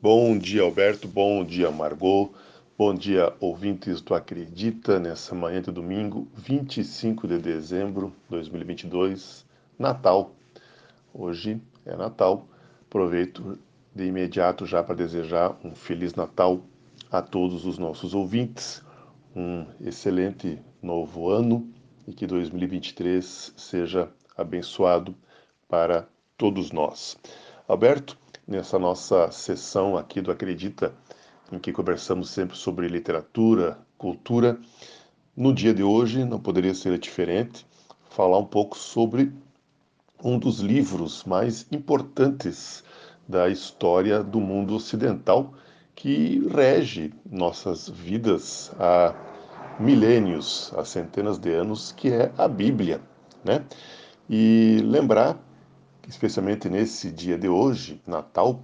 Bom dia, Alberto. Bom dia, Margot. Bom dia, ouvintes do Acredita, nessa manhã de domingo, 25 de dezembro de 2022, Natal. Hoje é Natal. Aproveito de imediato já para desejar um Feliz Natal a todos os nossos ouvintes, um excelente novo ano e que 2023 seja abençoado para todos nós. Alberto, nessa nossa sessão aqui do Acredita, em que conversamos sempre sobre literatura, cultura. No dia de hoje, não poderia ser diferente, falar um pouco sobre um dos livros mais importantes da história do mundo ocidental, que rege nossas vidas há milênios, há centenas de anos, que é a Bíblia, né? E lembrar especialmente nesse dia de hoje, Natal,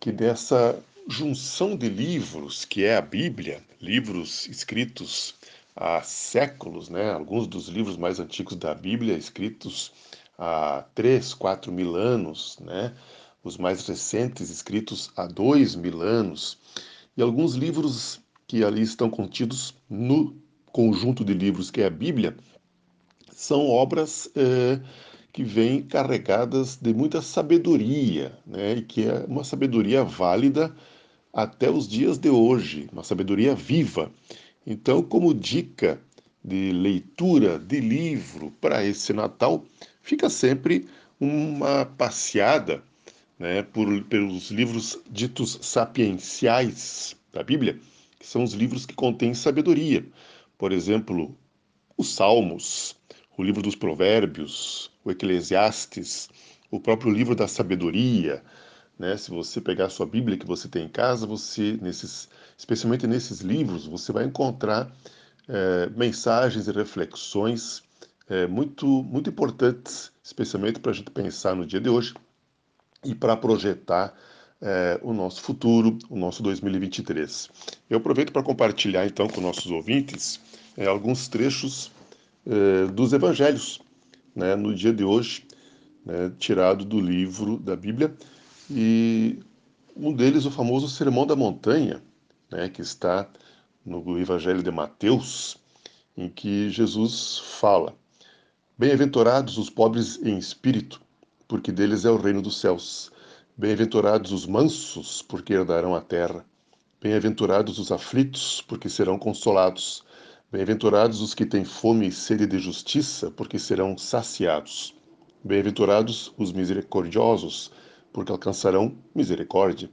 que dessa junção de livros que é a Bíblia, livros escritos há séculos, né? Alguns dos livros mais antigos da Bíblia escritos há três, quatro mil anos, né? Os mais recentes escritos há dois mil anos e alguns livros que ali estão contidos no conjunto de livros que é a Bíblia são obras eh, que vêm carregadas de muita sabedoria, né? e que é uma sabedoria válida até os dias de hoje, uma sabedoria viva. Então, como dica de leitura de livro para esse Natal, fica sempre uma passeada né, por, pelos livros ditos sapienciais da Bíblia, que são os livros que contêm sabedoria. Por exemplo, os Salmos, o livro dos Provérbios, o Eclesiastes, o próprio livro da sabedoria, né? Se você pegar a sua Bíblia que você tem em casa, você nesses, especialmente nesses livros, você vai encontrar é, mensagens e reflexões é, muito muito importantes, especialmente para a gente pensar no dia de hoje e para projetar é, o nosso futuro, o nosso 2023. Eu aproveito para compartilhar então com nossos ouvintes alguns trechos dos Evangelhos, né, no dia de hoje, né, tirado do livro da Bíblia, e um deles, o famoso Sermão da Montanha, né, que está no Evangelho de Mateus, em que Jesus fala: Bem-aventurados os pobres em espírito, porque deles é o reino dos céus. Bem-aventurados os mansos, porque herdarão a terra. Bem-aventurados os aflitos, porque serão consolados. Bem-aventurados os que têm fome e sede de justiça, porque serão saciados. Bem-aventurados os misericordiosos, porque alcançarão misericórdia.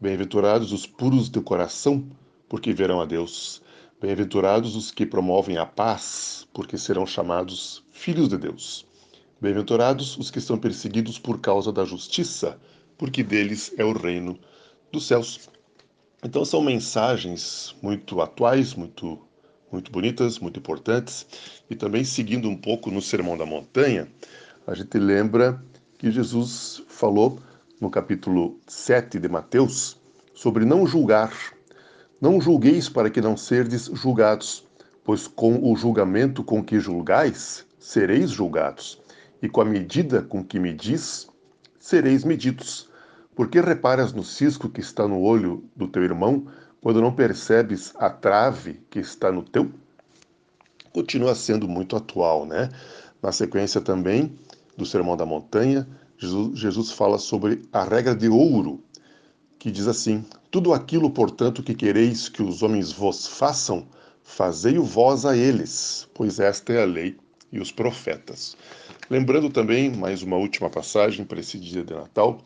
Bem-aventurados os puros de coração, porque verão a Deus. Bem-aventurados os que promovem a paz, porque serão chamados filhos de Deus. Bem-aventurados os que são perseguidos por causa da justiça, porque deles é o reino dos céus. Então são mensagens muito atuais, muito muito bonitas, muito importantes. E também seguindo um pouco no Sermão da Montanha, a gente lembra que Jesus falou no capítulo 7 de Mateus sobre não julgar. Não julgueis para que não serdes julgados, pois com o julgamento com que julgais, sereis julgados, e com a medida com que medis, sereis medidos. Porque reparas no cisco que está no olho do teu irmão, quando não percebes a trave que está no teu, continua sendo muito atual, né? Na sequência também do Sermão da Montanha, Jesus, fala sobre a regra de ouro, que diz assim: Tudo aquilo, portanto, que quereis que os homens vos façam, fazei-o vós a eles, pois esta é a lei e os profetas. Lembrando também, mais uma última passagem para esse dia de Natal,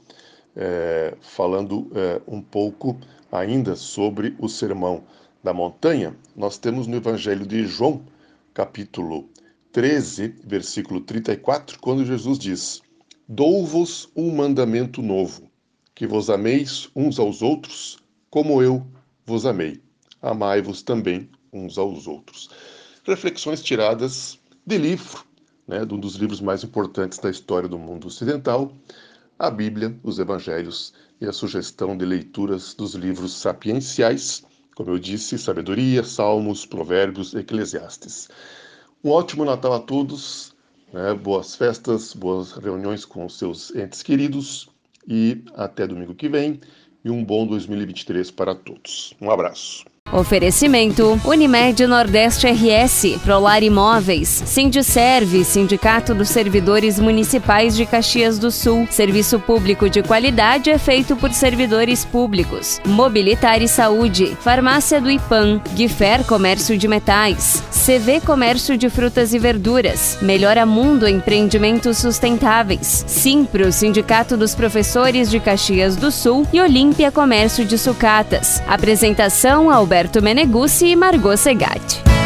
é, falando é, um pouco ainda sobre o Sermão da Montanha, nós temos no Evangelho de João, capítulo 13, versículo 34, quando Jesus diz: Dou-vos um mandamento novo, que vos ameis uns aos outros, como eu vos amei. Amai-vos também uns aos outros. Reflexões tiradas de livro, né, de um dos livros mais importantes da história do mundo ocidental, a Bíblia, os Evangelhos e a sugestão de leituras dos livros sapienciais, como eu disse, Sabedoria, Salmos, Provérbios, Eclesiastes. Um ótimo Natal a todos, né? boas festas, boas reuniões com os seus entes queridos e até domingo que vem. e um bom 2023 para todos. Um abraço. Oferecimento Unimed Nordeste RS, Prolar Imóveis, Sindicerve, Sindicato dos Servidores Municipais de Caxias do Sul. Serviço público de qualidade é feito por servidores públicos. Mobilitar e Saúde, Farmácia do Ipan, Guifer Comércio de Metais, CV Comércio de Frutas e Verduras, Melhora Mundo Empreendimentos Sustentáveis, Simpro, Sindicato dos Professores de Caxias do Sul e Olímpia Comércio de Sucatas. Apresentação Alberto Roberto Meneguzzi e Margot Segatti.